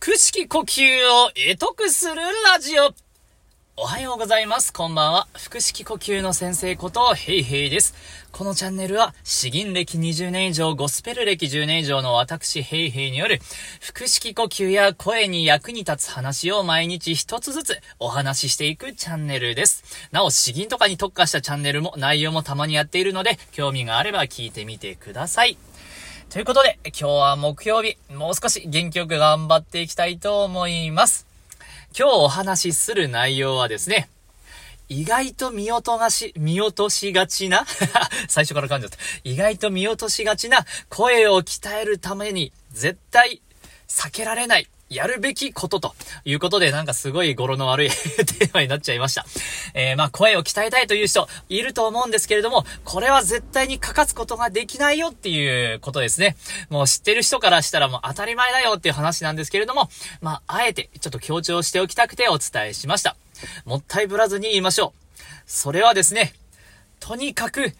腹式呼吸を得得するラジオ。おはようございます。こんばんは。腹式呼吸の先生こと、ヘイヘイです。このチャンネルは、詩吟歴20年以上、ゴスペル歴10年以上の私、ヘイヘイによる、腹式呼吸や声に役に立つ話を毎日一つずつお話ししていくチャンネルです。なお、詩吟とかに特化したチャンネルも、内容もたまにやっているので、興味があれば聞いてみてください。ということで、今日は木曜日、もう少し元気よく頑張っていきたいと思います。今日お話しする内容はですね、意外と見落とし、見落としがちな 最初から噛んじゃった。意外と見落としがちな声を鍛えるために絶対避けられないやるべきことということで、なんかすごい語呂の悪い テーマになっちゃいました。えー、まあ声を鍛えたいという人いると思うんですけれども、これは絶対に欠かすことができないよっていうことですね。もう知ってる人からしたらもう当たり前だよっていう話なんですけれども、まああえてちょっと強調しておきたくてお伝えしました。もったいぶらずに言いましょう。それはですね、とにかく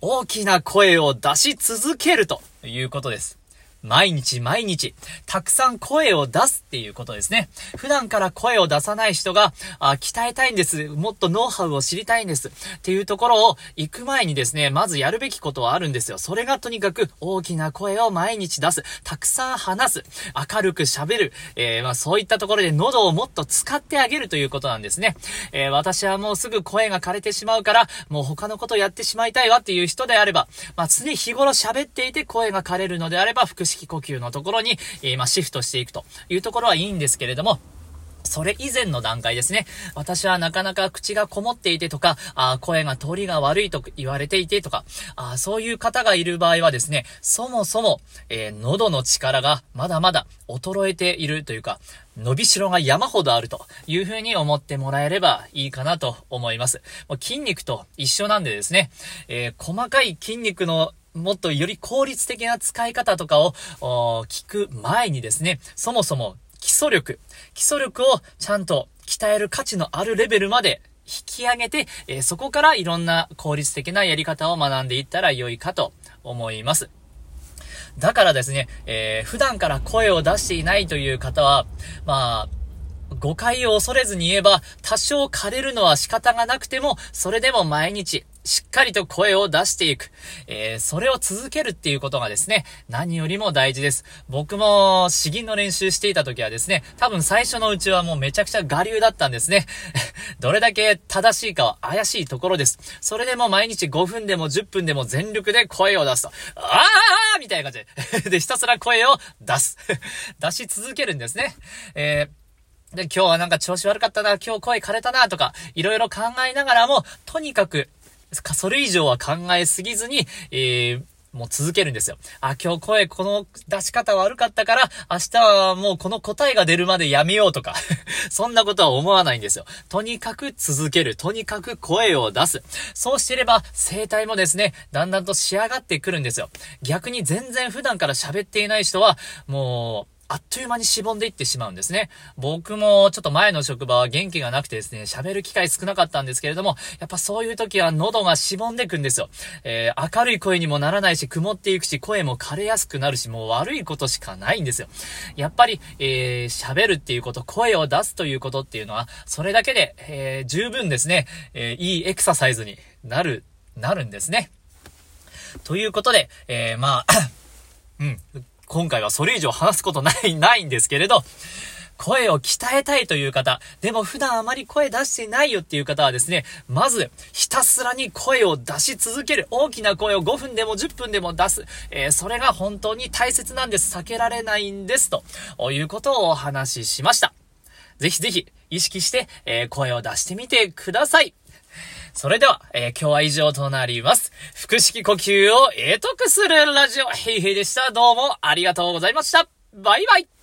大きな声を出し続けるということです。毎日毎日、たくさん声を出すっていうことですね。普段から声を出さない人が、あ鍛えたいんです。もっとノウハウを知りたいんです。っていうところを行く前にですね、まずやるべきことはあるんですよ。それがとにかく大きな声を毎日出す。たくさん話す。明るく喋る。えー、まあそういったところで喉をもっと使ってあげるということなんですね。えー、私はもうすぐ声が枯れてしまうから、もう他のことやってしまいたいわっていう人であれば、まあ常日頃喋っていて声が枯れるのであれば、式呼吸のところに、えー、ま、シフトしていくというところはいいんですけれども、それ以前の段階ですね。私はなかなか口がこもっていてとか、あ声が通りが悪いと言われていてとか、あそういう方がいる場合はですね、そもそも、えー、喉の力がまだまだ衰えているというか、伸びしろが山ほどあるというふうに思ってもらえればいいかなと思います。もう筋肉と一緒なんでですね、えー、細かい筋肉のもっとより効率的な使い方とかを聞く前にですね、そもそも基礎力、基礎力をちゃんと鍛える価値のあるレベルまで引き上げて、え、そこからいろんな効率的なやり方を学んでいったら良いかと思います。だからですね、えー、普段から声を出していないという方は、まあ、誤解を恐れずに言えば、多少枯れるのは仕方がなくても、それでも毎日、しっかりと声を出していく。えー、それを続けるっていうことがですね、何よりも大事です。僕も、詩吟の練習していた時はですね、多分最初のうちはもうめちゃくちゃ我流だったんですね。どれだけ正しいかは怪しいところです。それでも毎日5分でも10分でも全力で声を出すと、あーみたいな感じで。で、ひたすら声を出す。出し続けるんですね。えーで、今日はなんか調子悪かったな、今日声枯れたな、とか、いろいろ考えながらも、とにかくそれ以上は考えすぎずに、えー、もう続けるんですよ。あ、今日声この出し方悪かったから、明日はもうこの答えが出るまでやめようとか そんなことは思わないんですよ。とにかく続ける。とにかく声を出す。そうしてれば、声帯もですね、だんだんと仕上がってくるんですよ。逆に全然普段から喋っていない人は、もう、あっという間にしぼんでいってしまうんですね。僕もちょっと前の職場は元気がなくてですね、喋る機会少なかったんですけれども、やっぱそういう時は喉がしぼんでくんですよ。えー、明るい声にもならないし、曇っていくし、声も枯れやすくなるし、もう悪いことしかないんですよ。やっぱり、えー、喋るっていうこと、声を出すということっていうのは、それだけで、えー、十分ですね、えー、いいエクササイズになる、なるんですね。ということで、えー、まあ うん。今回はそれ以上話すことない、ないんですけれど、声を鍛えたいという方、でも普段あまり声出してないよっていう方はですね、まず、ひたすらに声を出し続ける。大きな声を5分でも10分でも出す。えー、それが本当に大切なんです。避けられないんです。ということをお話ししました。ぜひぜひ、意識して、えー、声を出してみてください。それでは、えー、今日は以上となります。腹式呼吸を得得するラジオ、ヘイヘイでした。どうもありがとうございました。バイバイ